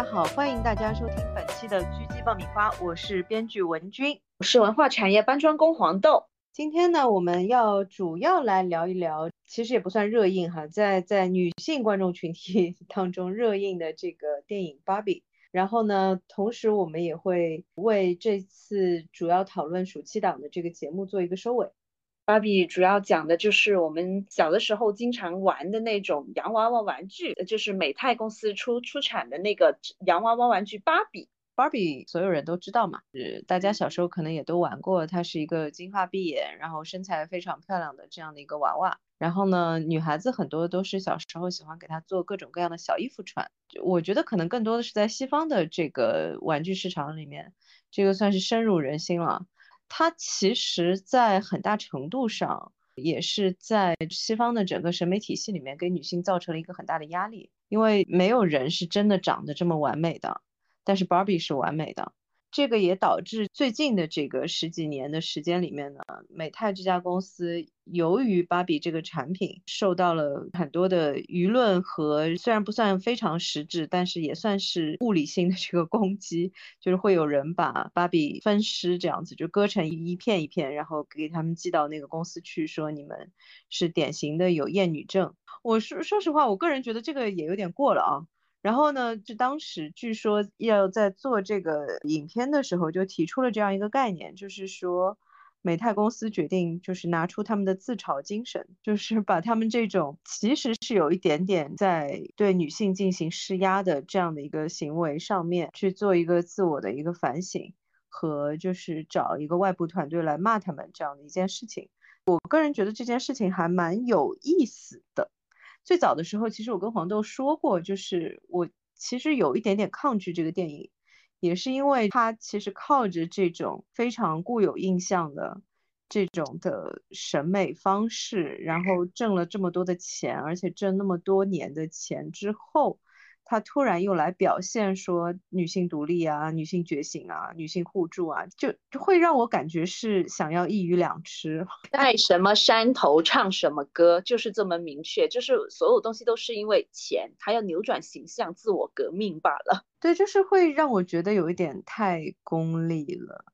大家好，欢迎大家收听本期的狙击爆米花，我是编剧文君，我是文化产业搬砖工黄豆。今天呢，我们要主要来聊一聊，其实也不算热映哈，在在女性观众群体 当中热映的这个电影《芭比》。然后呢，同时我们也会为这次主要讨论暑期档的这个节目做一个收尾。芭比主要讲的就是我们小的时候经常玩的那种洋娃娃玩具，就是美泰公司出出产的那个洋娃娃玩具芭比。芭比所有人都知道嘛，是大家小时候可能也都玩过，它是一个金发碧眼，然后身材非常漂亮的这样的一个娃娃。然后呢，女孩子很多都是小时候喜欢给她做各种各样的小衣服穿。我觉得可能更多的是在西方的这个玩具市场里面，这个算是深入人心了。它其实，在很大程度上，也是在西方的整个审美体系里面，给女性造成了一个很大的压力，因为没有人是真的长得这么完美的，但是 Barbie 是完美的。这个也导致最近的这个十几年的时间里面呢，美泰这家公司由于芭比这个产品受到了很多的舆论和虽然不算非常实质，但是也算是物理性的这个攻击，就是会有人把芭比分尸这样子，就割成一片一片，然后给他们寄到那个公司去，说你们是典型的有厌女症。我说说实话，我个人觉得这个也有点过了啊。然后呢，就当时据说要在做这个影片的时候，就提出了这样一个概念，就是说美泰公司决定就是拿出他们的自嘲精神，就是把他们这种其实是有一点点在对女性进行施压的这样的一个行为上面去做一个自我的一个反省，和就是找一个外部团队来骂他们这样的一件事情。我个人觉得这件事情还蛮有意思的。最早的时候，其实我跟黄豆说过，就是我其实有一点点抗拒这个电影，也是因为他其实靠着这种非常固有印象的这种的审美方式，然后挣了这么多的钱，而且挣那么多年的钱之后。他突然又来表现说女性独立啊，女性觉醒啊，女性互助啊，就就会让我感觉是想要一鱼两吃，在什么山头唱什么歌，就是这么明确，就是所有东西都是因为钱，他要扭转形象，自我革命罢了。对，就是会让我觉得有一点太功利了。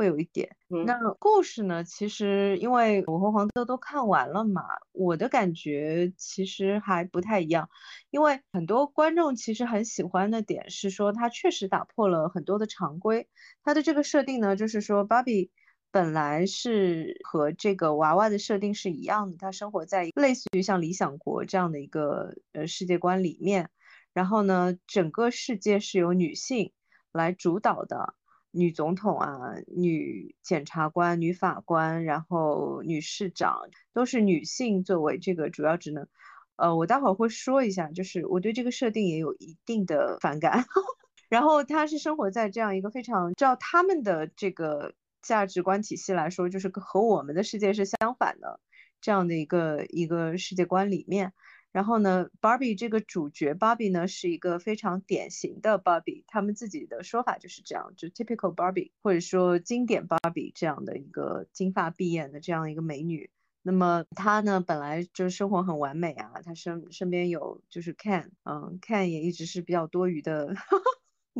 会有一点，那故事呢？其实因为我和黄豆都看完了嘛，我的感觉其实还不太一样。因为很多观众其实很喜欢的点是说，它确实打破了很多的常规。它的这个设定呢，就是说芭比本来是和这个娃娃的设定是一样的，它生活在类似于像理想国这样的一个呃世界观里面。然后呢，整个世界是由女性来主导的。女总统啊，女检察官、女法官，然后女市长都是女性作为这个主要职能。呃，我待会儿会说一下，就是我对这个设定也有一定的反感。然后她是生活在这样一个非常照他们的这个价值观体系来说，就是和我们的世界是相反的这样的一个一个世界观里面。然后呢，Barbie 这个主角 Barbie 呢是一个非常典型的 Barbie，他们自己的说法就是这样，就 typical Barbie 或者说经典 Barbie 这样的一个金发碧眼的这样一个美女。那么她呢本来就是生活很完美啊，她身身边有就是 Ken，嗯，Ken 也一直是比较多余的。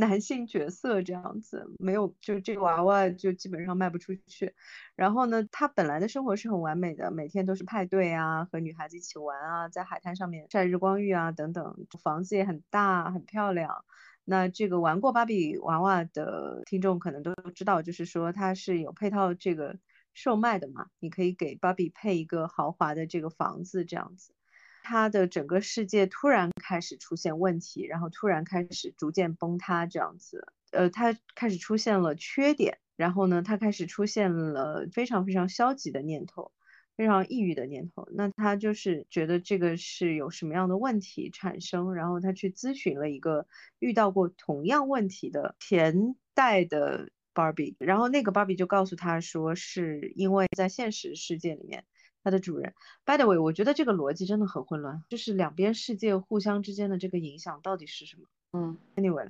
男性角色这样子没有，就这个娃娃就基本上卖不出去。然后呢，他本来的生活是很完美的，每天都是派对啊，和女孩子一起玩啊，在海滩上面晒日光浴啊等等，房子也很大很漂亮。那这个玩过芭比娃娃的听众可能都知道，就是说它是有配套这个售卖的嘛，你可以给芭比配一个豪华的这个房子这样子。他的整个世界突然开始出现问题，然后突然开始逐渐崩塌，这样子，呃，他开始出现了缺点，然后呢，他开始出现了非常非常消极的念头，非常抑郁的念头。那他就是觉得这个是有什么样的问题产生，然后他去咨询了一个遇到过同样问题的前代的芭比，然后那个芭比就告诉他说，是因为在现实世界里面。它的主人，by the way，我觉得这个逻辑真的很混乱，就是两边世界互相之间的这个影响到底是什么？嗯，anyway，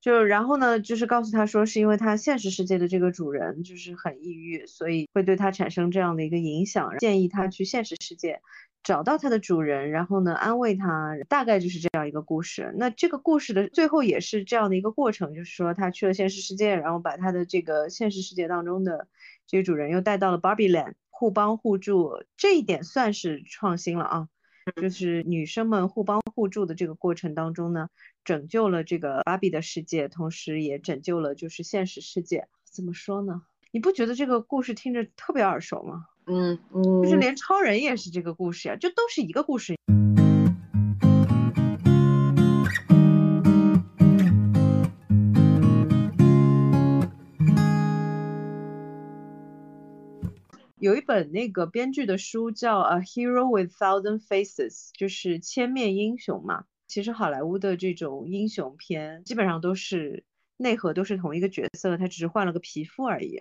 就然后呢，就是告诉他说，是因为他现实世界的这个主人就是很抑郁，所以会对他产生这样的一个影响，建议他去现实世界找到它的主人，然后呢安慰它，大概就是这样一个故事。那这个故事的最后也是这样的一个过程，就是说他去了现实世界，然后把他的这个现实世界当中的这个主人又带到了 Barbie Land，互帮互助，这一点算是创新了啊。就是女生们互帮互助的这个过程当中呢，拯救了这个芭比的世界，同时也拯救了就是现实世界。怎么说呢？你不觉得这个故事听着特别耳熟吗？嗯嗯，就是连超人也是这个故事呀，就都是一个故事。有一本那个编剧的书叫《A Hero with Thousand Faces》，就是千面英雄嘛。其实好莱坞的这种英雄片基本上都是内核都是同一个角色，他只是换了个皮肤而已。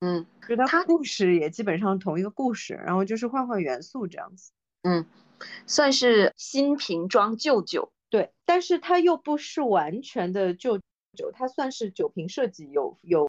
嗯，就它故事也基本上同一个故事，然后就是换换元素这样子。嗯，算是新瓶装旧酒。对，但是它又不是完全的旧酒，它算是酒瓶设计有有。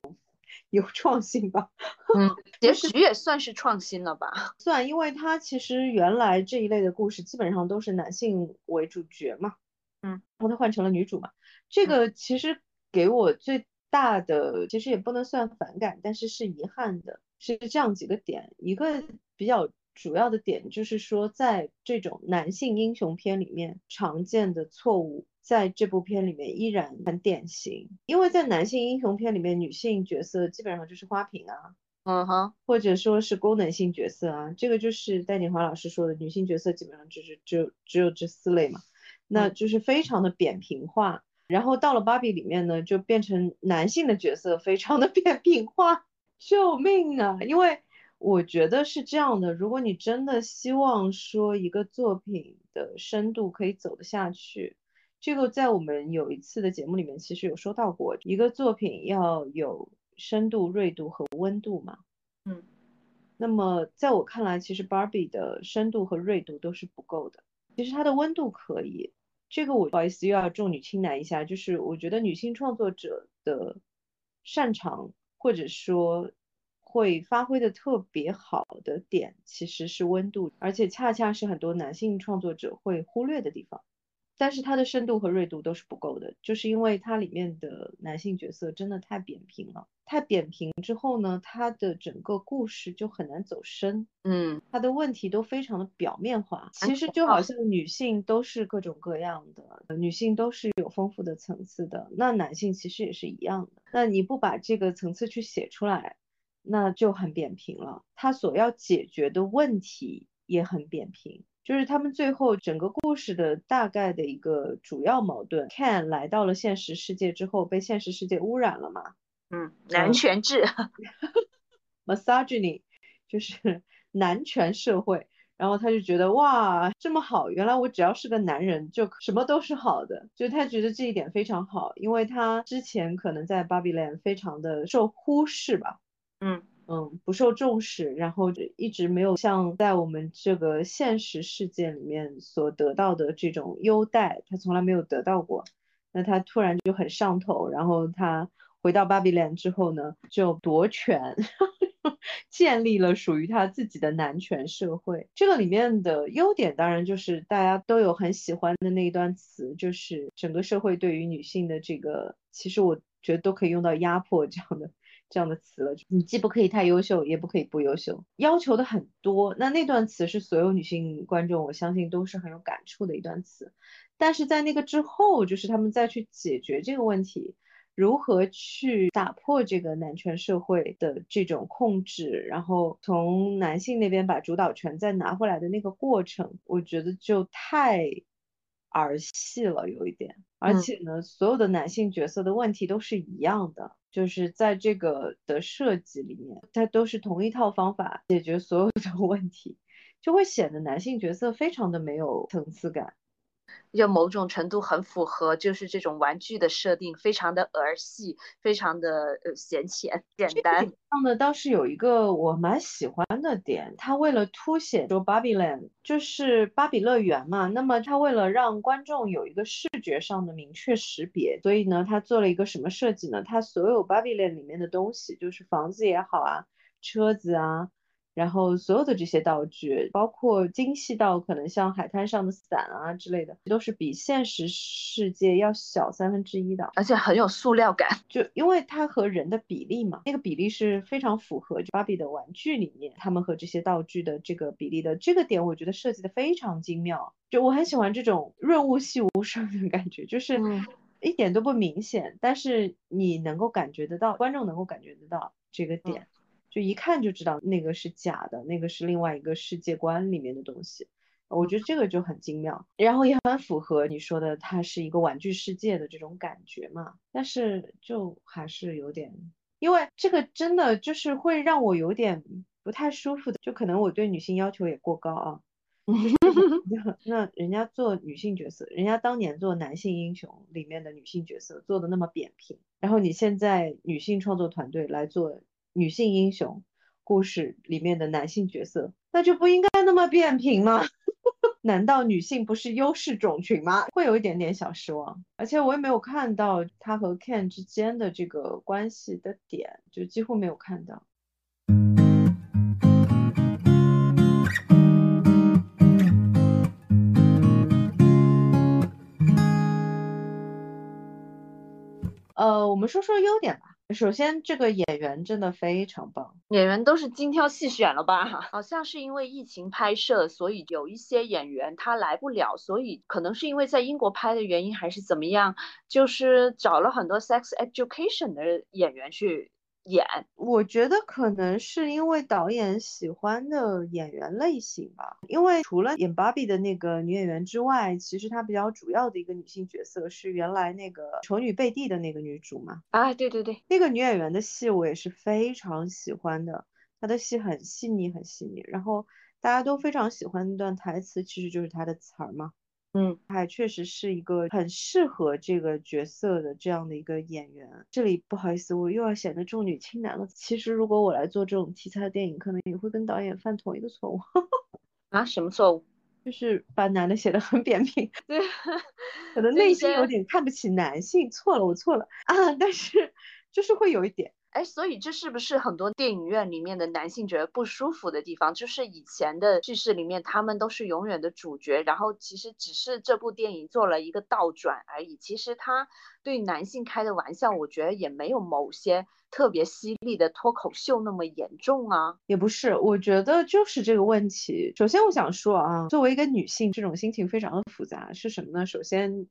有创新吧，嗯，结局也算是创新了吧，算，因为它其实原来这一类的故事基本上都是男性为主角嘛，嗯，然后他换成了女主嘛，这个其实给我最大的，其实也不能算反感，但是是遗憾的，是这样几个点，一个比较主要的点就是说，在这种男性英雄片里面常见的错误。在这部片里面依然很典型，因为在男性英雄片里面，女性角色基本上就是花瓶啊，嗯哼，或者说是功能性角色啊，这个就是戴锦华老师说的，女性角色基本上就是只有只有这四类嘛，那就是非常的扁平化。然后到了芭比里面呢，就变成男性的角色非常的扁平化，救命啊！因为我觉得是这样的，如果你真的希望说一个作品的深度可以走得下去。这个在我们有一次的节目里面，其实有说到过，一个作品要有深度、锐度和温度嘛。嗯，那么在我看来，其实 Barbie 的深度和锐度都是不够的。其实它的温度可以，这个我不好意思又要重女轻男一下，就是我觉得女性创作者的擅长或者说会发挥的特别好的点，其实是温度，而且恰恰是很多男性创作者会忽略的地方。但是它的深度和锐度都是不够的，就是因为它里面的男性角色真的太扁平了。太扁平之后呢，它的整个故事就很难走深。嗯，它的问题都非常的表面化。其实就好像女性都是各种各样的，女性都是有丰富的层次的，那男性其实也是一样的。那你不把这个层次去写出来，那就很扁平了。他所要解决的问题也很扁平。就是他们最后整个故事的大概的一个主要矛盾，Ken 来到了现实世界之后，被现实世界污染了嘛？嗯，男权制，misogyny，就是男权社会。然后他就觉得哇，这么好，原来我只要是个男人就什么都是好的，就他觉得这一点非常好，因为他之前可能在 Barbie Land 非常的受忽视吧。嗯。嗯，不受重视，然后一直没有像在我们这个现实世界里面所得到的这种优待，他从来没有得到过。那他突然就很上头，然后他回到巴比伦之后呢，就夺权，建立了属于他自己的男权社会。这个里面的优点当然就是大家都有很喜欢的那一段词，就是整个社会对于女性的这个，其实我觉得都可以用到压迫这样的。这样的词了，你既不可以太优秀，也不可以不优秀，要求的很多。那那段词是所有女性观众，我相信都是很有感触的一段词。但是在那个之后，就是他们再去解决这个问题，如何去打破这个男权社会的这种控制，然后从男性那边把主导权再拿回来的那个过程，我觉得就太儿戏了，有一点。而且呢，所有的男性角色的问题都是一样的。就是在这个的设计里面，它都是同一套方法解决所有的问题，就会显得男性角色非常的没有层次感。就某种程度很符合，就是这种玩具的设定，非常的儿戏，非常的呃闲浅简单。这样的倒是有一个我蛮喜欢的点，他为了凸显说 Barbie Land 就是芭比乐园嘛，那么他为了让观众有一个视觉上的明确识别，所以呢，他做了一个什么设计呢？他所有 Barbie Land 里面的东西，就是房子也好啊，车子啊。然后所有的这些道具，包括精细到可能像海滩上的伞啊之类的，都是比现实世界要小三分之一的，而且很有塑料感。就因为它和人的比例嘛，那个比例是非常符合芭比的玩具里面他们和这些道具的这个比例的。这个点我觉得设计的非常精妙，就我很喜欢这种润物细无声的感觉，就是一点都不明显，但是你能够感觉得到，观众能够感觉得到这个点。就一看就知道那个是假的，那个是另外一个世界观里面的东西，我觉得这个就很精妙，然后也很符合你说的它是一个玩具世界的这种感觉嘛。但是就还是有点，因为这个真的就是会让我有点不太舒服的，就可能我对女性要求也过高啊。那人家做女性角色，人家当年做男性英雄里面的女性角色做的那么扁平，然后你现在女性创作团队来做。女性英雄故事里面的男性角色，那就不应该那么扁平吗？难道女性不是优势种群吗？会有一点点小失望，而且我也没有看到他和 Ken 之间的这个关系的点，就几乎没有看到。呃，我们说说优点吧。首先，这个演员真的非常棒，演员都是精挑细选了吧？好像是因为疫情拍摄，所以有一些演员他来不了，所以可能是因为在英国拍的原因，还是怎么样，就是找了很多 Sex Education 的演员去。演，我觉得可能是因为导演喜欢的演员类型吧。因为除了演芭比的那个女演员之外，其实她比较主要的一个女性角色是原来那个丑女贝蒂的那个女主嘛。啊，对对对，那个女演员的戏我也是非常喜欢的，她的戏很细腻很细腻，然后大家都非常喜欢那段台词，其实就是她的词儿嘛。嗯，他确实是一个很适合这个角色的这样的一个演员。这里不好意思，我又要显得重女轻男了。其实如果我来做这种题材的电影，可能也会跟导演犯同一个错误。啊，什么错误？就是把男的写的很扁平。对，可能内心有点看不起男性。错了，我错了啊！但是就是会有一点。哎，所以这是不是很多电影院里面的男性觉得不舒服的地方？就是以前的叙事里面，他们都是永远的主角，然后其实只是这部电影做了一个倒转而已。其实他对男性开的玩笑，我觉得也没有某些特别犀利的脱口秀那么严重啊。也不是，我觉得就是这个问题。首先，我想说啊，作为一个女性，这种心情非常的复杂，是什么呢？首先。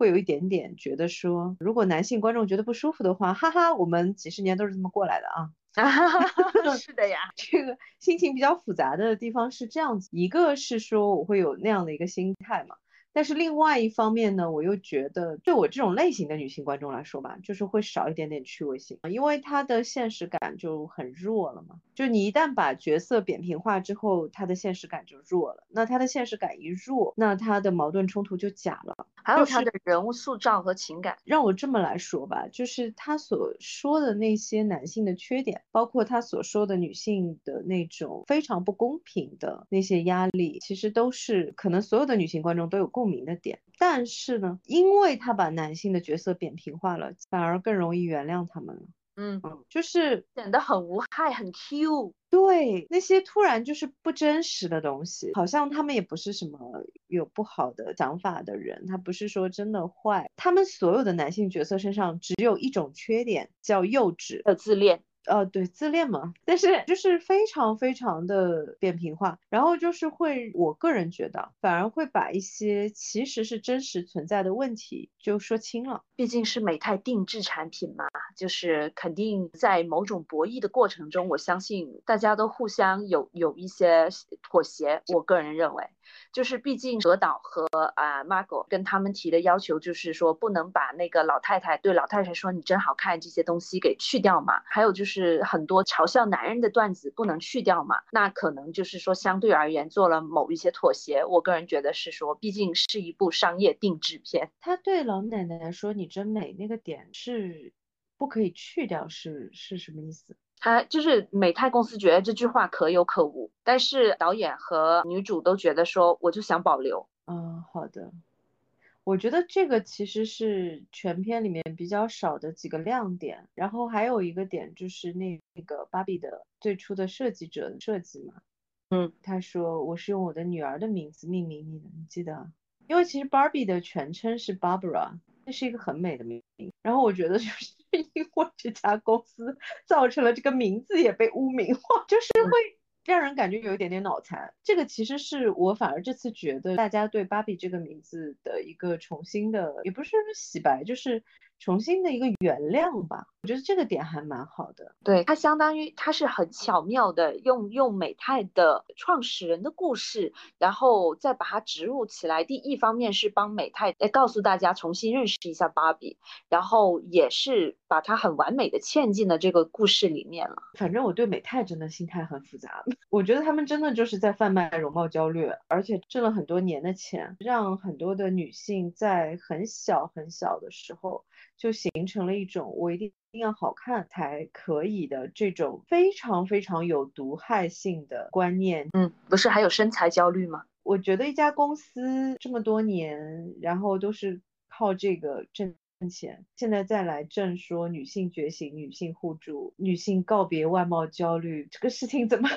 会有一点点觉得说，如果男性观众觉得不舒服的话，哈哈，我们几十年都是这么过来的啊。是的呀，这个心情比较复杂的地方是这样子，一个是说我会有那样的一个心态嘛。但是另外一方面呢，我又觉得对我这种类型的女性观众来说吧，就是会少一点点趣味性，因为她的现实感就很弱了嘛。就你一旦把角色扁平化之后，她的现实感就弱了。那她的现实感一弱，那她的矛盾冲突就假了。还有她的人物塑造和情感。让我这么来说吧，就是她所说的那些男性的缺点，包括她所说的女性的那种非常不公平的那些压力，其实都是可能所有的女性观众都有共。共鸣的点，但是呢，因为他把男性的角色扁平化了，反而更容易原谅他们了。嗯嗯，就是显得很无害，很 Q。对，那些突然就是不真实的东西，好像他们也不是什么有不好的想法的人，他不是说真的坏。他们所有的男性角色身上只有一种缺点，叫幼稚和自恋。呃，对，自恋嘛，但是就是非常非常的扁平化，然后就是会，我个人觉得反而会把一些其实是真实存在的问题就说清了。毕竟是美泰定制产品嘛，就是肯定在某种博弈的过程中，我相信大家都互相有有一些妥协。我个人认为。就是毕竟何导和啊 m a r g o 跟他们提的要求就是说不能把那个老太太对老太太说你真好看这些东西给去掉嘛，还有就是很多嘲笑男人的段子不能去掉嘛，那可能就是说相对而言做了某一些妥协。我个人觉得是说，毕竟是一部商业定制片，他对老奶奶说你真美那个点是不可以去掉，是是什么意思？他就是美泰公司觉得这句话可有可无，但是导演和女主都觉得说，我就想保留。嗯，好的。我觉得这个其实是全片里面比较少的几个亮点。然后还有一个点就是那那个芭比的最初的设计者的设计嘛，嗯，他说我是用我的女儿的名字命名你的，你记得？因为其实 Barbie 的全称是 Barbara，那是一个很美的名。然后我觉得就是因为这家公司造成了这个名字也被污名化，就是会。让人感觉有一点点脑残，这个其实是我反而这次觉得大家对芭比这个名字的一个重新的，也不是洗白，就是。重新的一个原谅吧，我觉得这个点还蛮好的。对，它相当于它是很巧妙的用用美泰的创始人的故事，然后再把它植入起来。第一方面是帮美泰来告诉大家重新认识一下芭比，然后也是把它很完美的嵌进了这个故事里面了。反正我对美泰真的心态很复杂，我觉得他们真的就是在贩卖容貌焦虑，而且挣了很多年的钱，让很多的女性在很小很小的时候。就形成了一种我一定一定要好看才可以的这种非常非常有毒害性的观念。嗯，不是还有身材焦虑吗？我觉得一家公司这么多年，然后都是靠这个挣钱，现在再来挣说女性觉醒、女性互助、女性告别外貌焦虑，这个事情怎么？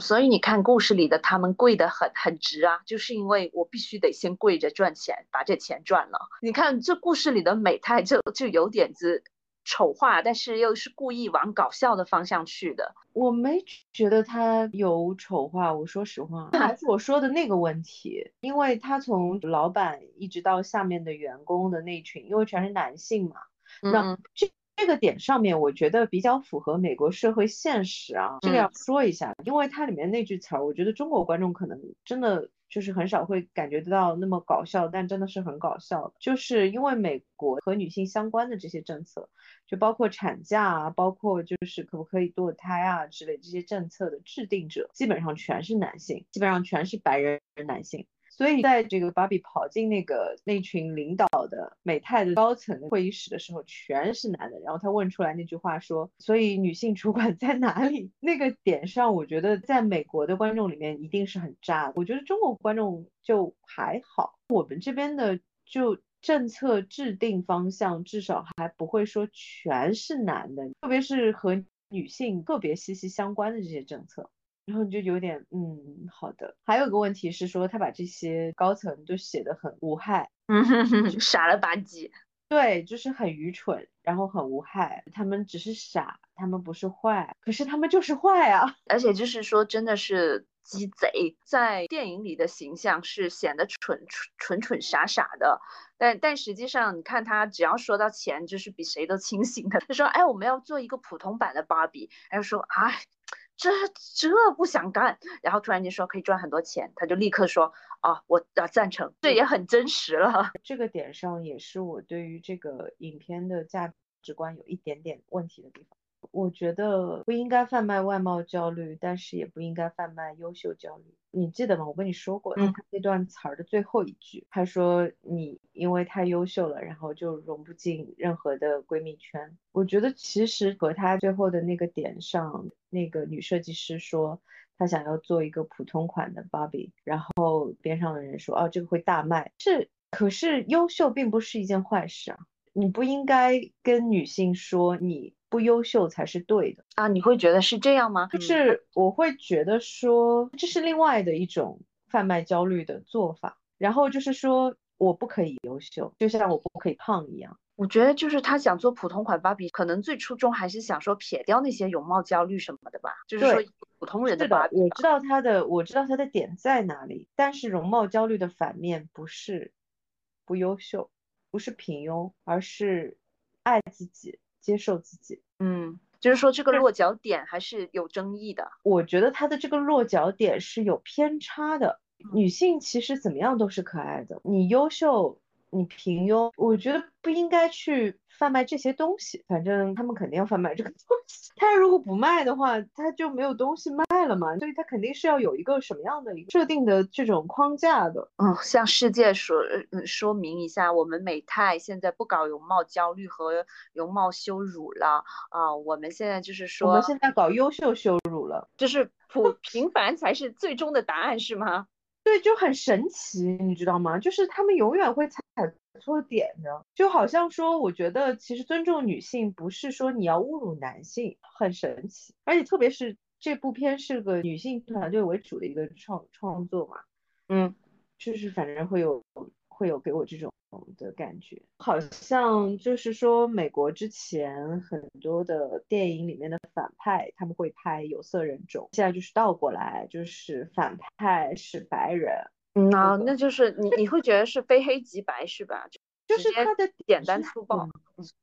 所以你看故事里的他们跪得很很直啊，就是因为我必须得先跪着赚钱，把这钱赚了。你看这故事里的美泰就就有点子丑化，但是又是故意往搞笑的方向去的。我没觉得他有丑化，我说实话，还是我说的那个问题，因为他从老板一直到下面的员工的那群，因为全是男性嘛，那这。这个点上面，我觉得比较符合美国社会现实啊，这个要说一下，因为它里面那句词儿，我觉得中国观众可能真的就是很少会感觉得到那么搞笑，但真的是很搞笑，就是因为美国和女性相关的这些政策，就包括产假啊，包括就是可不可以堕胎啊之类这些政策的制定者，基本上全是男性，基本上全是白人男性。所以在这个芭比跑进那个那群领导的美泰的高层会议室的时候，全是男的。然后他问出来那句话说：“所以女性主管在哪里？” 那个点上，我觉得在美国的观众里面一定是很炸。我觉得中国观众就还好，我们这边的就政策制定方向至少还不会说全是男的，特别是和女性特别息息相关的这些政策。然后你就有点嗯，好的。还有个问题是说，他把这些高层都写得很无害，嗯，傻了吧唧。对，就是很愚蠢，然后很无害。他们只是傻，他们不是坏，可是他们就是坏啊。而且就是说，真的是鸡贼，在电影里的形象是显得蠢蠢蠢蠢傻傻的，但但实际上，你看他只要说到钱，就是比谁都清醒的。他说：“哎，我们要做一个普通版的芭比。”他就说：“哎。”这这不想干，然后突然间说可以赚很多钱，他就立刻说啊，我啊赞成，这也很真实了。这个点上也是我对于这个影片的价值观有一点点问题的地方。我觉得不应该贩卖外貌焦虑，但是也不应该贩卖优秀焦虑。你记得吗？我跟你说过，他那段词儿的最后一句，他说你因为太优秀了，然后就融不进任何的闺蜜圈。我觉得其实和他最后的那个点上，那个女设计师说她想要做一个普通款的芭比，然后边上的人说哦这个会大卖，是可是优秀并不是一件坏事啊，你不应该跟女性说你。不优秀才是对的啊！你会觉得是这样吗？就是我会觉得说这是另外的一种贩卖焦虑的做法。然后就是说我不可以优秀，就像我不可以胖一样。我觉得就是他想做普通款芭比，可能最初衷还是想说撇掉那些容貌焦虑什么的吧。就是说普通人的芭比。我知道他的，我知道他的点在哪里。但是容貌焦虑的反面不是不优秀，不是平庸，而是爱自己。接受自己，嗯，就是说这个落脚点还是有争议的。我觉得他的这个落脚点是有偏差的。女性其实怎么样都是可爱的，你优秀，你平庸，我觉得不应该去。贩卖这些东西，反正他们肯定要贩卖这个东西。他如果不卖的话，他就没有东西卖了嘛。所以他肯定是要有一个什么样的一个设定的这种框架的。嗯，向世界说说明一下，我们美泰现在不搞容貌焦虑和容貌羞辱了啊。我们现在就是说，我们现在搞优秀羞辱了，就是普平凡才是最终的答案，是吗？对，就很神奇，你知道吗？就是他们永远会踩错点的，就好像说，我觉得其实尊重女性不是说你要侮辱男性，很神奇。而且特别是这部片是个女性团队为主的一个创创作嘛，嗯，就是反正会有会有给我这种的感觉，好像就是说美国之前很多的电影里面的反派他们会拍有色人种，现在就是倒过来，就是反派是白人。嗯啊，那就是你你会觉得是非黑即白是吧？就是他的简单粗暴。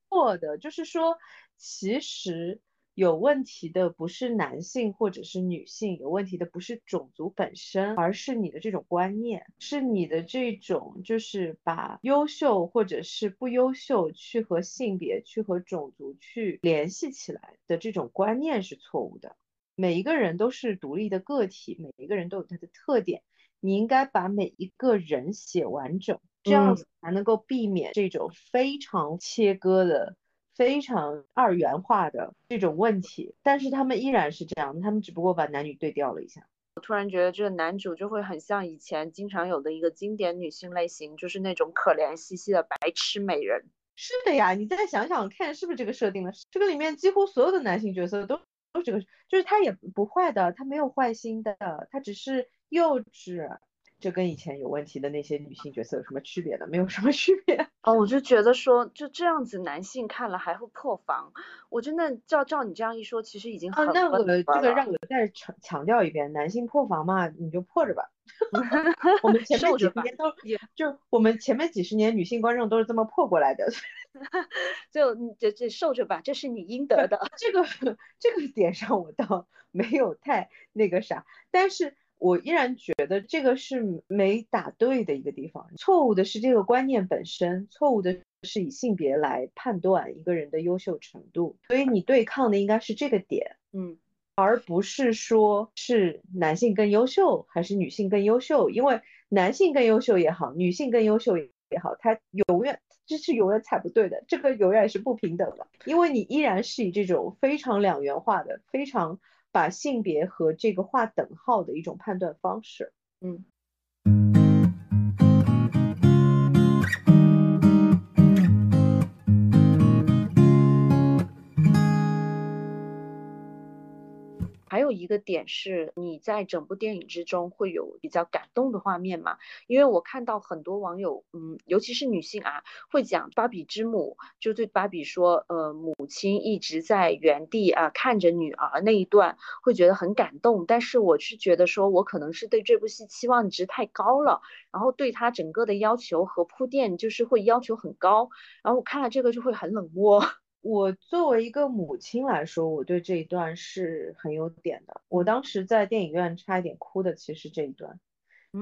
错的，就是说其实有问题的不是男性或者是女性，有问题的不是种族本身，而是你的这种观念，是你的这种就是把优秀或者是不优秀去和性别去和种族去联系起来的这种观念是错误的。每一个人都是独立的个体，每一个人都有他的特点。你应该把每一个人写完整，这样子才能够避免这种非常切割的、非常二元化的这种问题。但是他们依然是这样，他们只不过把男女对调了一下。我突然觉得这个男主就会很像以前经常有的一个经典女性类型，就是那种可怜兮兮的白痴美人。是的呀，你再想想看，是不是这个设定的？这个里面几乎所有的男性角色都都这个，就是他也不坏的，他没有坏心的，他只是。幼稚，这跟以前有问题的那些女性角色有什么区别呢？没有什么区别哦。我就觉得说，就这样子，男性看了还会破防。我真的照照你这样一说，其实已经很那我这个让我再强强调一遍，男性破防嘛，你就破着吧。我们前面几十年都就我们前面几十年女性观众都是这么破过来的。就你这这受着吧，这是你应得的。这个这个点上我倒没有太那个啥，但是。我依然觉得这个是没打对的一个地方，错误的是这个观念本身，错误的是以性别来判断一个人的优秀程度，所以你对抗的应该是这个点，嗯，而不是说是男性更优秀还是女性更优秀，因为男性更优秀也好，女性更优秀也好，它永远这是永远踩不对的，这个永远是不平等的，因为你依然是以这种非常两元化的，非常。把性别和这个划等号的一种判断方式，嗯。有一个点是，你在整部电影之中会有比较感动的画面吗？因为我看到很多网友，嗯，尤其是女性啊，会讲芭比之母就对芭比说，呃，母亲一直在原地啊看着女儿那一段，会觉得很感动。但是我是觉得说，我可能是对这部戏期望值太高了，然后对他整个的要求和铺垫就是会要求很高，然后我看了这个就会很冷漠。我作为一个母亲来说，我对这一段是很有点的。我当时在电影院差一点哭的，其实这一段，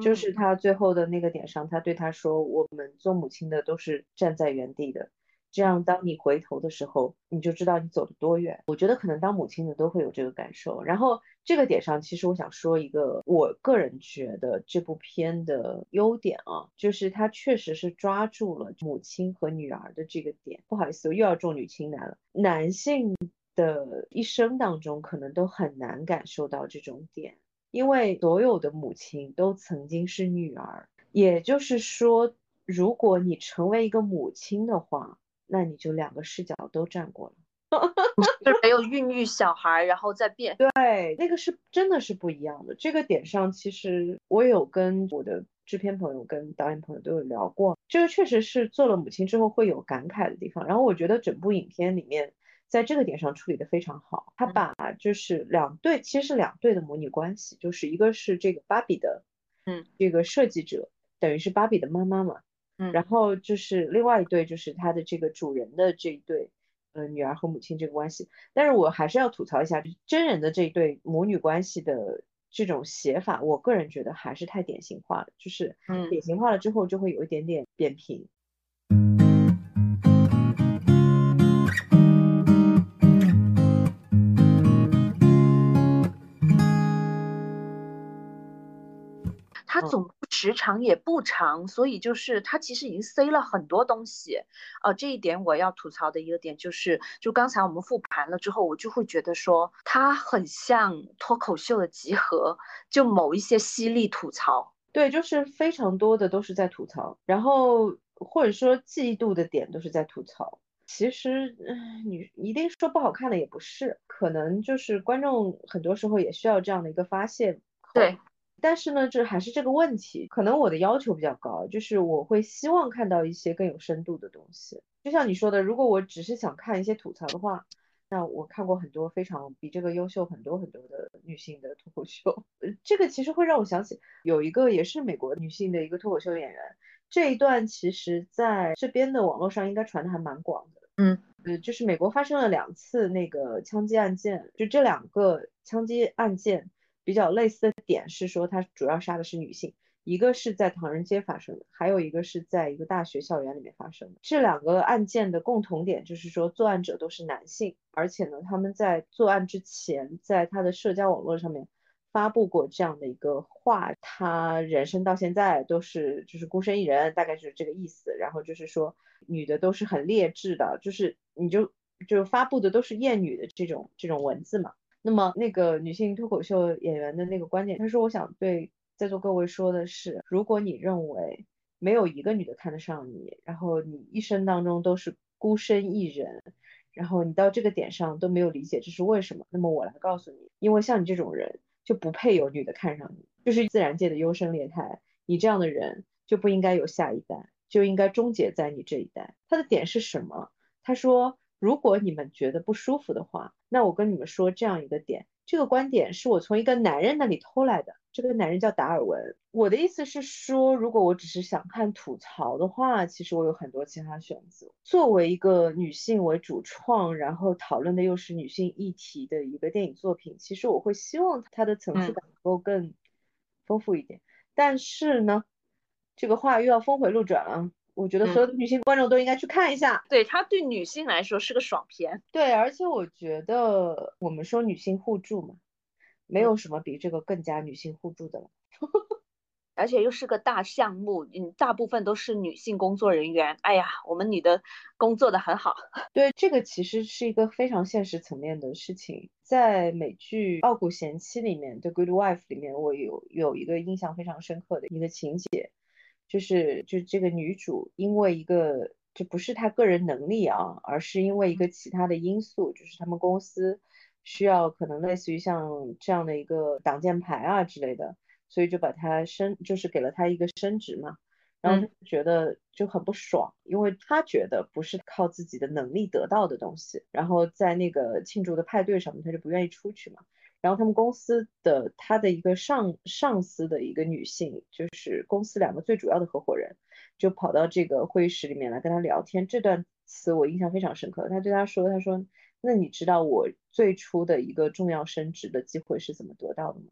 就是他最后的那个点上，他对他说：“我们做母亲的都是站在原地的。”这样，当你回头的时候，你就知道你走了多远。我觉得可能当母亲的都会有这个感受。然后这个点上，其实我想说一个我个人觉得这部片的优点啊，就是它确实是抓住了母亲和女儿的这个点。不好意思，我又要重女轻男了。男性的一生当中，可能都很难感受到这种点，因为所有的母亲都曾经是女儿。也就是说，如果你成为一个母亲的话，那你就两个视角都站过了，就是没有孕育小孩然后再变。对，那个是真的是不一样的。这个点上，其实我有跟我的制片朋友、跟导演朋友都有聊过，这个确实是做了母亲之后会有感慨的地方。然后我觉得整部影片里面，在这个点上处理的非常好，他把就是两对，其实是两对的母女关系，就是一个是这个芭比的，嗯，这个设计者，等于是芭比的妈妈嘛。然后就是另外一对，就是他的这个主人的这一对，呃，女儿和母亲这个关系。但是我还是要吐槽一下，真人的这一对母女关系的这种写法，我个人觉得还是太典型化了，就是典型化了之后就会有一点点扁平。时长也不长，所以就是它其实已经塞了很多东西，呃，这一点我要吐槽的一个点就是，就刚才我们复盘了之后，我就会觉得说它很像脱口秀的集合，就某一些犀利吐槽，对，就是非常多的都是在吐槽，然后或者说嫉妒的点都是在吐槽。其实，你一定说不好看的也不是，可能就是观众很多时候也需要这样的一个发泄。对。但是呢，这还是这个问题，可能我的要求比较高，就是我会希望看到一些更有深度的东西。就像你说的，如果我只是想看一些吐槽的话，那我看过很多非常比这个优秀很多很多的女性的脱口秀。呃，这个其实会让我想起有一个也是美国女性的一个脱口秀演员，这一段其实在这边的网络上应该传的还蛮广的。嗯，呃，就是美国发生了两次那个枪击案件，就这两个枪击案件。比较类似的点是说，他主要杀的是女性，一个是在唐人街发生的，还有一个是在一个大学校园里面发生的。这两个案件的共同点就是说，作案者都是男性，而且呢，他们在作案之前，在他的社交网络上面发布过这样的一个话：他人生到现在都是就是孤身一人，大概就是这个意思。然后就是说，女的都是很劣质的，就是你就就发布的都是厌女的这种这种文字嘛。那么那个女性脱口秀演员的那个观点，她说：“我想对在座各位说的是，如果你认为没有一个女的看得上你，然后你一生当中都是孤身一人，然后你到这个点上都没有理解这是为什么，那么我来告诉你，因为像你这种人就不配有女的看上你，就是自然界的优胜劣汰，你这样的人就不应该有下一代，就应该终结在你这一代。他的点是什么？他说。”如果你们觉得不舒服的话，那我跟你们说这样一个点，这个观点是我从一个男人那里偷来的。这个男人叫达尔文。我的意思是说，如果我只是想看吐槽的话，其实我有很多其他选择。作为一个女性为主创，然后讨论的又是女性议题的一个电影作品，其实我会希望它的层次感能够更丰富一点。但是呢，这个话又要峰回路转了。我觉得所有的女性观众都应该去看一下，对它对女性来说是个爽片。对，而且我觉得我们说女性互助嘛，没有什么比这个更加女性互助的了。而且又是个大项目，嗯，大部分都是女性工作人员。哎呀，我们女的工作的很好。对，这个其实是一个非常现实层面的事情。在美剧《傲骨贤妻》里面的《Good Wife》里面，我有有一个印象非常深刻的一个情节。就是就这个女主，因为一个这不是她个人能力啊，而是因为一个其他的因素，就是他们公司需要可能类似于像这样的一个挡箭牌啊之类的，所以就把她升，就是给了她一个升职嘛。然后她觉得就很不爽，因为她觉得不是靠自己的能力得到的东西。然后在那个庆祝的派对上面，她就不愿意出去嘛。然后他们公司的他的一个上上司的一个女性，就是公司两个最主要的合伙人，就跑到这个会议室里面来跟他聊天。这段词我印象非常深刻。他对他说：“他说，那你知道我最初的一个重要升职的机会是怎么得到的吗？”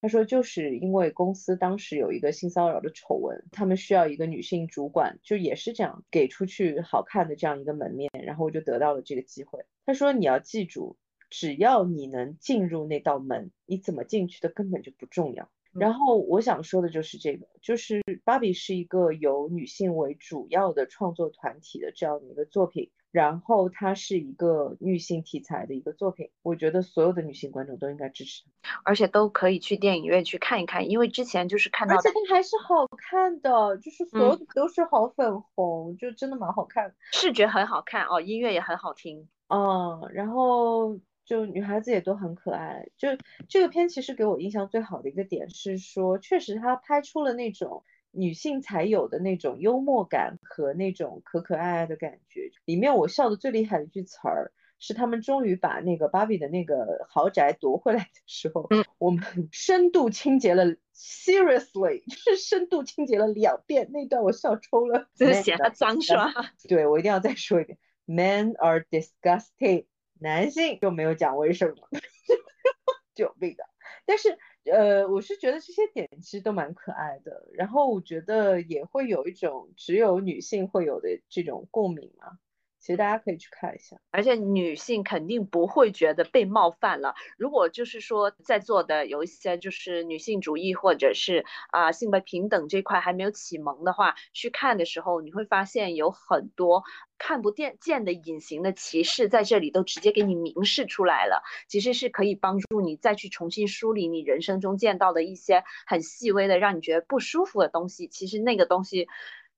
他说：“就是因为公司当时有一个性骚扰的丑闻，他们需要一个女性主管，就也是这样给出去好看的这样一个门面，然后我就得到了这个机会。”他说：“你要记住。”只要你能进入那道门，你怎么进去的根本就不重要。然后我想说的就是这个，就是芭比是一个由女性为主要的创作团体的这样的一个作品，然后它是一个女性题材的一个作品，我觉得所有的女性观众都应该支持，而且都可以去电影院去看一看，因为之前就是看到，而且它还是好看的，就是所有的都是好粉红，就真的蛮好看，视觉很好看哦，音乐也很好听，嗯，然后。就女孩子也都很可爱。就这个片其实给我印象最好的一个点是说，确实它拍出了那种女性才有的那种幽默感和那种可可爱爱的感觉。里面我笑的最厉害的一句词儿是他们终于把那个芭比的那个豪宅夺回来的时候，我们深度清洁了，seriously 就是深度清洁了两遍。那段我笑抽了，就是嫌它脏是吧？对，我一定要再说一遍，Men are disgusting。男性就没有讲为什么，救命的。但是，呃，我是觉得这些点其实都蛮可爱的。然后我觉得也会有一种只有女性会有的这种共鸣嘛。其实大家可以去看一下，而且女性肯定不会觉得被冒犯了。如果就是说在座的有一些就是女性主义或者是啊性别平等这块还没有启蒙的话，去看的时候你会发现有很多看不见见的隐形的歧视在这里都直接给你明示出来了。其实是可以帮助你再去重新梳理你人生中见到的一些很细微的让你觉得不舒服的东西。其实那个东西。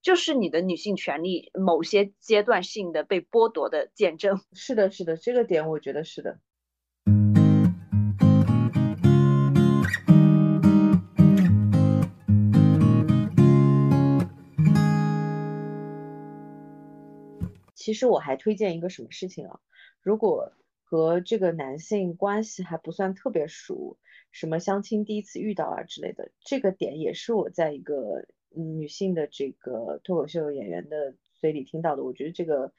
就是你的女性权利某些阶段性的被剥夺的见证。是的，是的，这个点我觉得是的。其实我还推荐一个什么事情啊？如果和这个男性关系还不算特别熟，什么相亲第一次遇到啊之类的，这个点也是我在一个。女性的这个脱口秀演员的嘴里听到的，我觉得这个，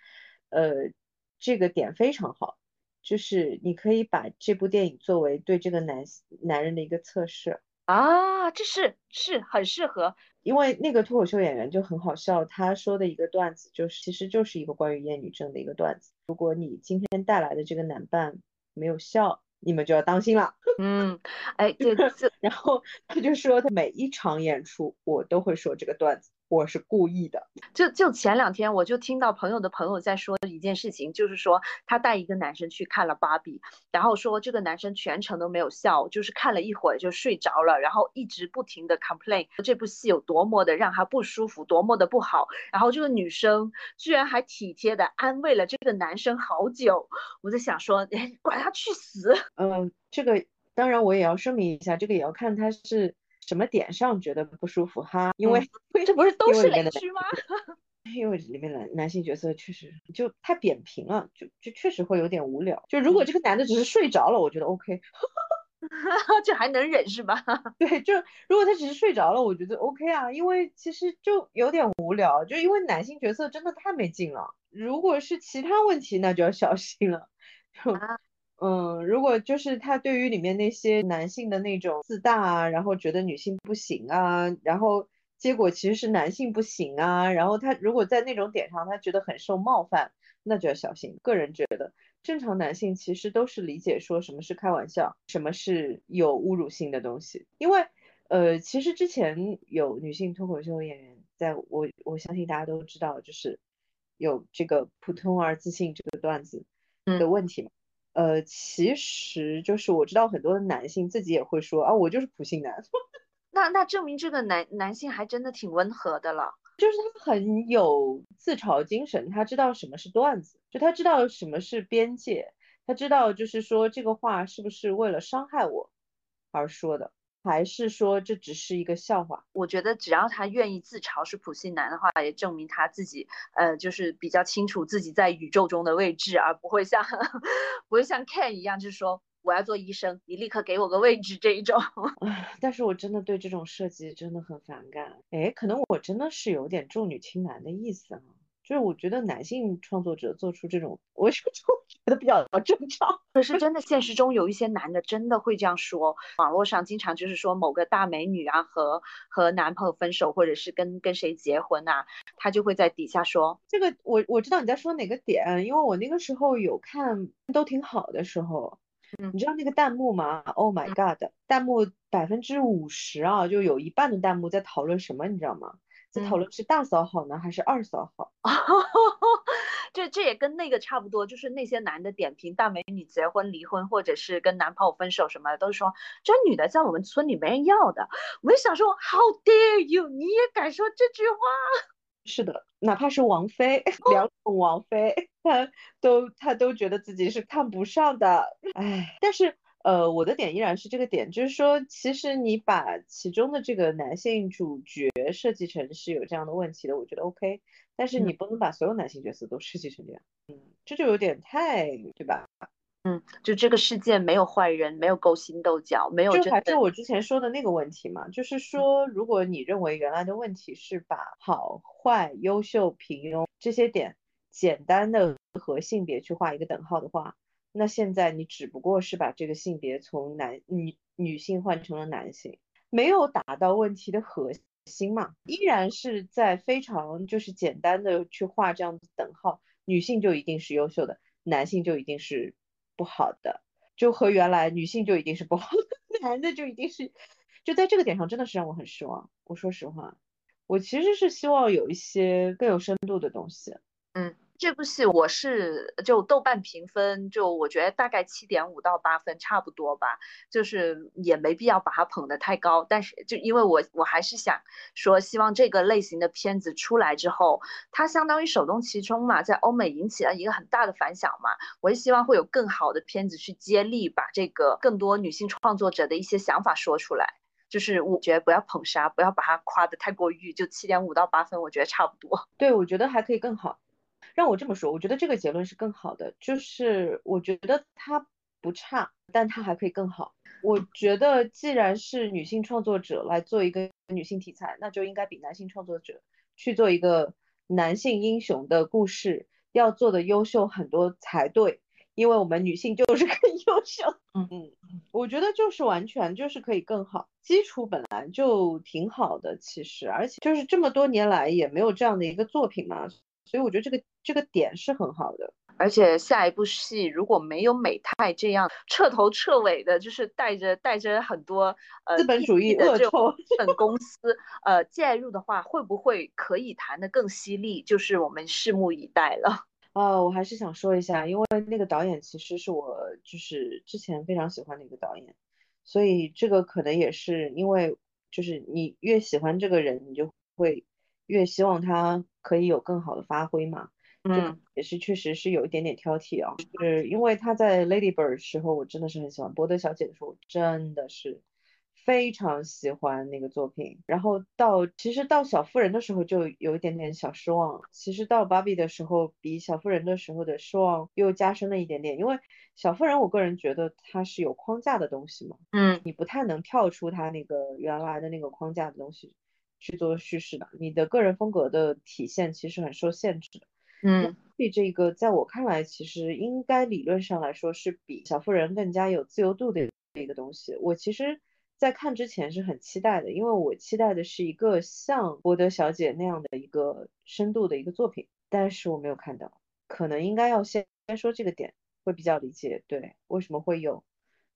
呃，这个点非常好，就是你可以把这部电影作为对这个男男人的一个测试。啊，这是是很适合，因为那个脱口秀演员就很好笑，他说的一个段子就是，其实就是一个关于厌女症的一个段子，如果你今天带来的这个男伴没有笑。你们就要当心了。嗯，哎，对，然后他就说，他每一场演出我都会说这个段子。我是故意的，就就前两天我就听到朋友的朋友在说一件事情，就是说他带一个男生去看了芭比，然后说这个男生全程都没有笑，就是看了一会儿就睡着了，然后一直不停的 complain 这部戏有多么的让他不舒服，多么的不好，然后这个女生居然还体贴的安慰了这个男生好久，我在想说，哎，管他去死。嗯，这个当然我也要声明一下，这个也要看他是。什么点上觉得不舒服哈？因为这不是都是雷区吗？因为里面的男性角色确实就太扁平了，就就确实会有点无聊。就如果这个男的只是睡着了，我觉得 OK，这还能忍是吧？对，就如果他只是睡着了，我觉得 OK 啊，因为其实就有点无聊，就因为男性角色真的太没劲了。如果是其他问题，那就要小心了。就。嗯，如果就是他对于里面那些男性的那种自大啊，然后觉得女性不行啊，然后结果其实是男性不行啊，然后他如果在那种点上他觉得很受冒犯，那就要小心。个人觉得，正常男性其实都是理解说什么是开玩笑，什么是有侮辱性的东西。因为呃，其实之前有女性脱口秀演员，在我我相信大家都知道，就是有这个普通而自信这个段子的问题嘛。呃，其实就是我知道很多的男性自己也会说啊，我就是普信男。那那证明这个男男性还真的挺温和的了，就是他很有自嘲精神，他知道什么是段子，就他知道什么是边界，他知道就是说这个话是不是为了伤害我而说的。还是说这只是一个笑话？我觉得只要他愿意自嘲是普信男的话，也证明他自己，呃，就是比较清楚自己在宇宙中的位置，而不会像 不会像 Ken 一样，就是说我要做医生，你立刻给我个位置这一种。但是我真的对这种设计真的很反感。哎，可能我真的是有点重女轻男的意思啊。就是我觉得男性创作者做出这种，我 就觉得比较正常。可是真的现实中有一些男的真的会这样说，网络上经常就是说某个大美女啊和和男朋友分手，或者是跟跟谁结婚呐，他就会在底下说这个。我我知道你在说哪个点，因为我那个时候有看都挺好的时候，你知道那个弹幕吗？Oh my god，弹幕百分之五十啊，就有一半的弹幕在讨论什么，你知道吗？在讨论是大嫂好呢，还是二嫂好？这这也跟那个差不多，就是那些男的点评大美女结婚、离婚，或者是跟男朋友分手什么的，都是说这女的在我们村里没人要的。我就想说，How dare you？你也敢说这句话？是的，哪怕是王菲，两种王菲，她都她都觉得自己是看不上的。哎，但是。呃，我的点依然是这个点，就是说，其实你把其中的这个男性主角设计成是有这样的问题的，我觉得 OK，但是你不能把所有男性角色都设计成这样，嗯，这就有点太，对吧？嗯，就这个世界没有坏人，没有勾心斗角，没有就还是我之前说的那个问题嘛，就是说，如果你认为原来的问题是把好坏、优秀、平庸这些点简单的和性别去画一个等号的话。那现在你只不过是把这个性别从男女女性换成了男性，没有达到问题的核心嘛？依然是在非常就是简单的去画这样的等号，女性就一定是优秀的，男性就一定是不好的，就和原来女性就一定是不好的，男的就一定是，就在这个点上真的是让我很失望。我说实话，我其实是希望有一些更有深度的东西。嗯。这部戏我是就豆瓣评分，就我觉得大概七点五到八分差不多吧，就是也没必要把它捧得太高。但是就因为我我还是想说，希望这个类型的片子出来之后，它相当于首当其冲嘛，在欧美引起了一个很大的反响嘛。我也希望会有更好的片子去接力，把这个更多女性创作者的一些想法说出来。就是我觉得不要捧杀，不要把它夸得太过誉，就七点五到八分，我觉得差不多。对，我觉得还可以更好。让我这么说，我觉得这个结论是更好的，就是我觉得它不差，但它还可以更好。我觉得既然是女性创作者来做一个女性题材，那就应该比男性创作者去做一个男性英雄的故事要做的优秀很多才对，因为我们女性就是更 优秀。嗯嗯，我觉得就是完全就是可以更好，基础本来就挺好的，其实而且就是这么多年来也没有这样的一个作品嘛。所以我觉得这个这个点是很好的，而且下一部戏如果没有美泰这样彻头彻尾的，就是带着带着很多呃资本主义的这种本公司呃介入的话，会不会可以谈得更犀利？就是我们拭目以待了。呃，我还是想说一下，因为那个导演其实是我就是之前非常喜欢的一个导演，所以这个可能也是因为就是你越喜欢这个人，你就会。越希望他可以有更好的发挥嘛，嗯，也是确实是有一点点挑剔啊，是因为他在 Lady Bird 时候我真的是很喜欢，博德小姐的时候真的是非常喜欢那个作品，然后到其实到小妇人的时候就有一点点小失望，其实到芭比的时候比小妇人的时候的失望又加深了一点点，因为小妇人我个人觉得它是有框架的东西嘛，嗯，你不太能跳出它那个原来的那个框架的东西。去做叙事的，你的个人风格的体现其实很受限制的。嗯，所以这个在我看来，其实应该理论上来说是比小妇人更加有自由度的一个东西。我其实，在看之前是很期待的，因为我期待的是一个像博德小姐那样的一个深度的一个作品，但是我没有看到。可能应该要先先说这个点，会比较理解对为什么会有。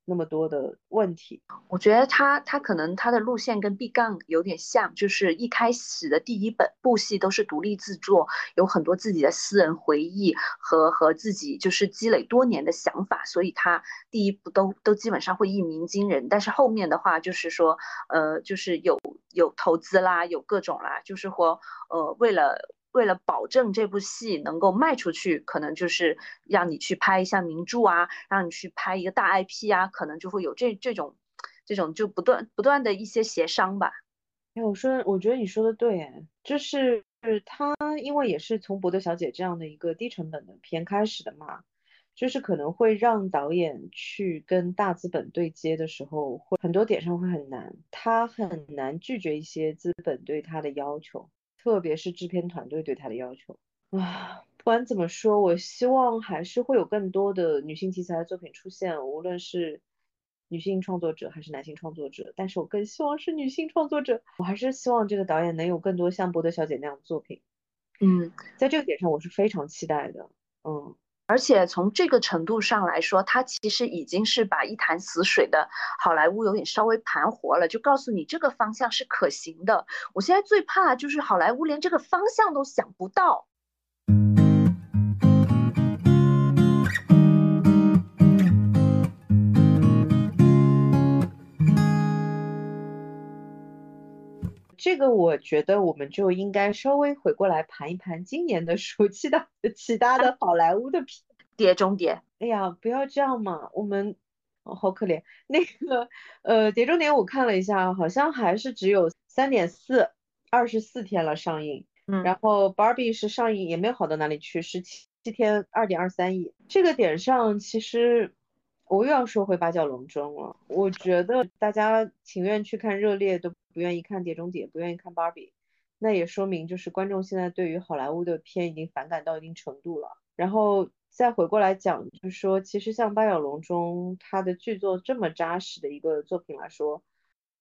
那么多的问题，我觉得他他可能他的路线跟 B 杠有点像，就是一开始的第一本部戏都是独立制作，有很多自己的私人回忆和和自己就是积累多年的想法，所以他第一部都都基本上会一鸣惊人。但是后面的话就是说，呃，就是有有投资啦，有各种啦，就是说，呃，为了。为了保证这部戏能够卖出去，可能就是让你去拍一下名著啊，让你去拍一个大 IP 啊，可能就会有这这种这种就不断不断的一些协商吧。哎，我说，我觉得你说的对，哎，就是他因为也是从《博德小姐》这样的一个低成本的片开始的嘛，就是可能会让导演去跟大资本对接的时候，会很多点上会很难，他很难拒绝一些资本对他的要求。特别是制片团队对他的要求啊，不管怎么说，我希望还是会有更多的女性题材的作品出现，无论是女性创作者还是男性创作者。但是我更希望是女性创作者，我还是希望这个导演能有更多像博德小姐那样的作品。嗯，在这个点上，我是非常期待的。嗯。而且从这个程度上来说，它其实已经是把一潭死水的好莱坞有点稍微盘活了，就告诉你这个方向是可行的。我现在最怕就是好莱坞连这个方向都想不到。这个我觉得我们就应该稍微回过来盘一盘今年的暑期档的 其他的好莱坞的片，碟中谍。哎呀，不要这样嘛，我们好可怜。那个呃，碟中谍我看了一下，好像还是只有三点四，二十四天了上映。嗯。然后 Barbie 是上映也没有好到哪里去，十七天二点二三亿。这个点上其实我又要说回八角笼中了。我觉得大家情愿去看热烈都。不愿意看《碟中谍》，不愿意看《芭比》，那也说明就是观众现在对于好莱坞的片已经反感到一定程度了。然后再回过来讲，就是说，其实像《八角笼中》它的剧作这么扎实的一个作品来说，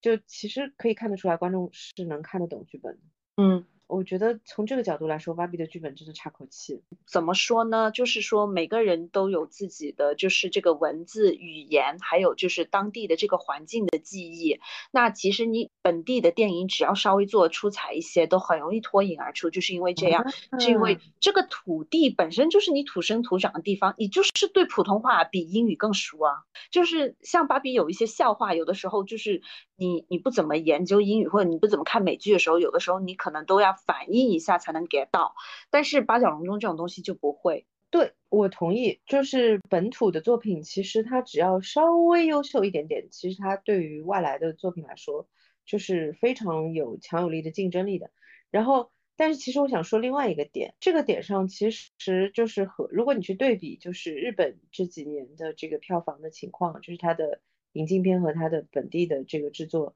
就其实可以看得出来，观众是能看得懂剧本的。嗯，我我觉得从这个角度来说，芭比的剧本真的差口气。怎么说呢？就是说每个人都有自己的，就是这个文字语言，还有就是当地的这个环境的记忆。那其实你本地的电影只要稍微做出彩一些，都很容易脱颖而出。就是因为这样，是因为这个土地本身就是你土生土长的地方，你就是对普通话比英语更熟啊。就是像芭比有一些笑话，有的时候就是你你不怎么研究英语，或者你不怎么看美剧的时候，有的时候你可能都要反应一下才能 get 到。但是八角笼中这种东西。就不会，对我同意，就是本土的作品，其实它只要稍微优秀一点点，其实它对于外来的作品来说，就是非常有强有力的竞争力的。然后，但是其实我想说另外一个点，这个点上其实就是和如果你去对比，就是日本这几年的这个票房的情况，就是它的引进片和它的本地的这个制作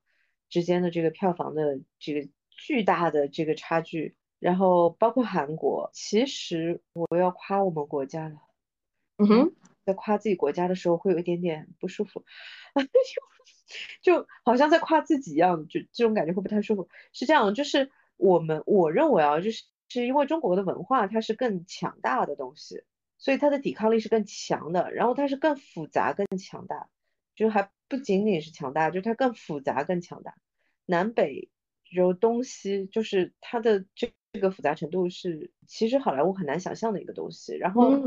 之间的这个票房的这个巨大的这个差距。然后包括韩国，其实我要夸我们国家了。嗯哼，在夸自己国家的时候会有一点点不舒服，就好像在夸自己一样，就这种感觉会不太舒服。是这样，就是我们我认为啊，就是是因为中国的文化它是更强大的东西，所以它的抵抗力是更强的，然后它是更复杂、更强大，就还不仅仅是强大，就它更复杂、更强大。南北，然后东西，就是它的这。这个复杂程度是其实好莱坞很难想象的一个东西，然后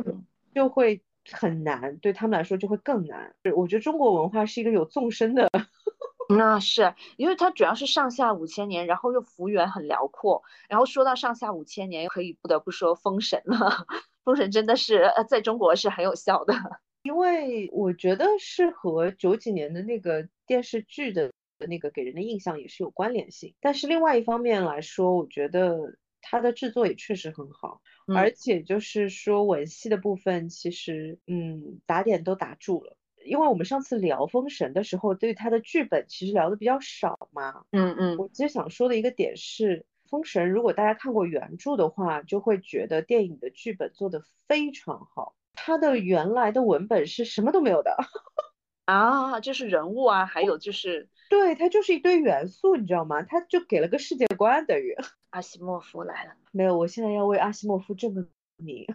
就会很难，对他们来说就会更难。我觉得中国文化是一个有纵深的，那是因为它主要是上下五千年，然后又幅员很辽阔。然后说到上下五千年，可以不得不说《封神》了，《封神》真的是呃在中国是很有效的，因为我觉得是和九几年的那个电视剧的那个给人的印象也是有关联性。但是另外一方面来说，我觉得。它的制作也确实很好，而且就是说吻戏的部分，其实嗯打点都打住了。因为我们上次聊《封神》的时候，对它的剧本其实聊的比较少嘛。嗯嗯。我其实想说的一个点是，《封神》如果大家看过原著的话，就会觉得电影的剧本做的非常好。它的原来的文本是什么都没有的 啊，就是人物啊，还有就是。对，它就是一堆元素，你知道吗？它就给了个世界观，等于 阿西莫夫来了。没有，我现在要为阿西莫夫证个名，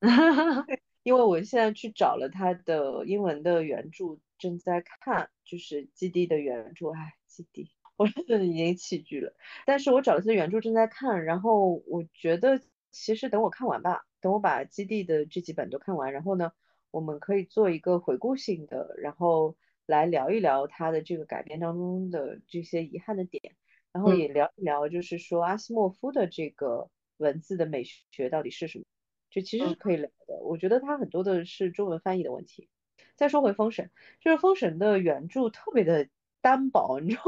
因为我现在去找了他的英文的原著，正在看，就是《基地》的原著。哎，《基地》，我 已经弃剧了。但是我找了些原著正在看，然后我觉得其实等我看完吧，等我把《基地》的这几本都看完，然后呢，我们可以做一个回顾性的，然后。来聊一聊他的这个改编当中的这些遗憾的点，然后也聊一聊，就是说阿西莫夫的这个文字的美学到底是什么，这其实是可以聊的。我觉得他很多的是中文翻译的问题。再说回《封神》，就是《封神》的原著特别的单薄，你知道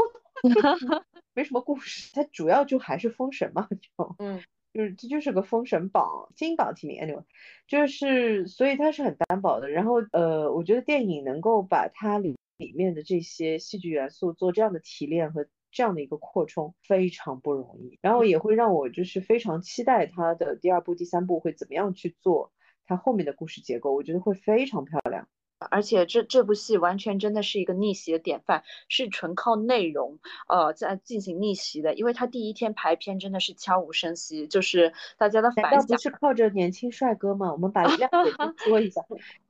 吗？没什么故事，它主要就还是封神嘛，就嗯，就是这就是个封神榜金榜题名，anyway，就是所以它是很单薄的。然后呃，我觉得电影能够把它里里面的这些戏剧元素做这样的提炼和这样的一个扩充非常不容易，然后也会让我就是非常期待它的第二部、第三部会怎么样去做它后面的故事结构，我觉得会非常漂亮。而且这这部戏完全真的是一个逆袭的典范，是纯靠内容呃在进行逆袭的，因为他第一天排片真的是悄无声息，就是大家的反响。不是靠着年轻帅哥吗？我们把 亮点说一下，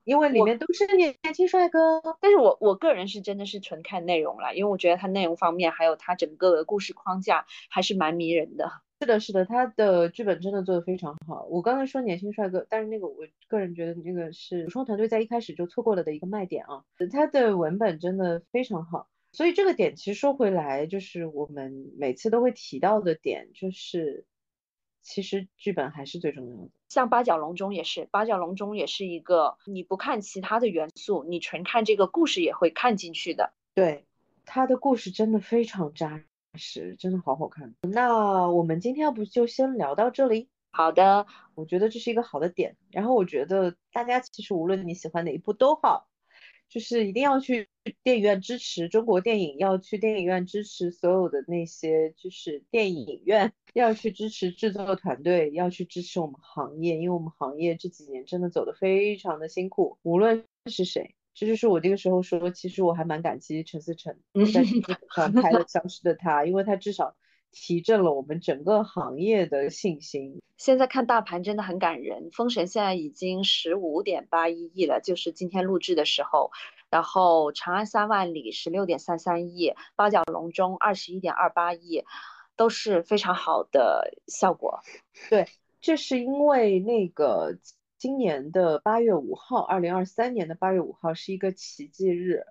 因为里面都是年年轻帅哥。但是我我个人是真的是纯看内容了，因为我觉得它内容方面还有它整个的故事框架还是蛮迷人的。是的，是的，他的剧本真的做的非常好。我刚才说年轻帅哥，但是那个我个人觉得那个是主创团队在一开始就错过了的一个卖点啊。他的文本真的非常好，所以这个点其实说回来，就是我们每次都会提到的点，就是其实剧本还是最重要的。像八角笼中也是，八角笼中也是一个你不看其他的元素，你纯看这个故事也会看进去的。对，他的故事真的非常扎。是，真的好好看。那我们今天要不就先聊到这里？好的，我觉得这是一个好的点。然后我觉得大家其实无论你喜欢哪一部都好，就是一定要去电影院支持中国电影，要去电影院支持所有的那些就是电影院，要去支持制作团队，要去支持我们行业，因为我们行业这几年真的走得非常的辛苦，无论是谁。这就是我这个时候说，其实我还蛮感激陈思诚在上拍了《消失的他》，因为他至少提振了我们整个行业的信心。现在看大盘真的很感人，封神现在已经十五点八一亿了，就是今天录制的时候。然后长安三万里十六点三三亿，八角笼中二十一点二八亿，都是非常好的效果。对，这是因为那个今年的八月五号，二零二三年的八月五号是一个奇迹日，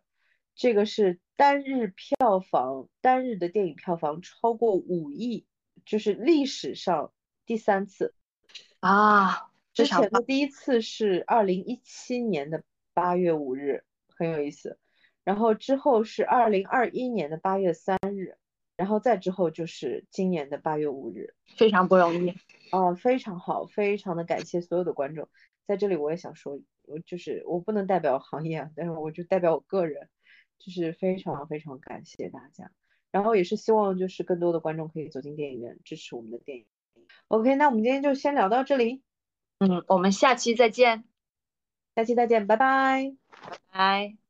这个是单日票房，单日的电影票房超过五亿，就是历史上第三次啊。之前的第一次是二零一七年的八月五日。很有意思，然后之后是二零二一年的八月三日，然后再之后就是今年的八月五日，非常不容易啊，非常好，非常的感谢所有的观众，在这里我也想说，我就是我不能代表行业啊，但是我就代表我个人，就是非常非常感谢大家，然后也是希望就是更多的观众可以走进电影院支持我们的电影。OK，那我们今天就先聊到这里，嗯，我们下期再见。下期再见，拜拜，拜拜。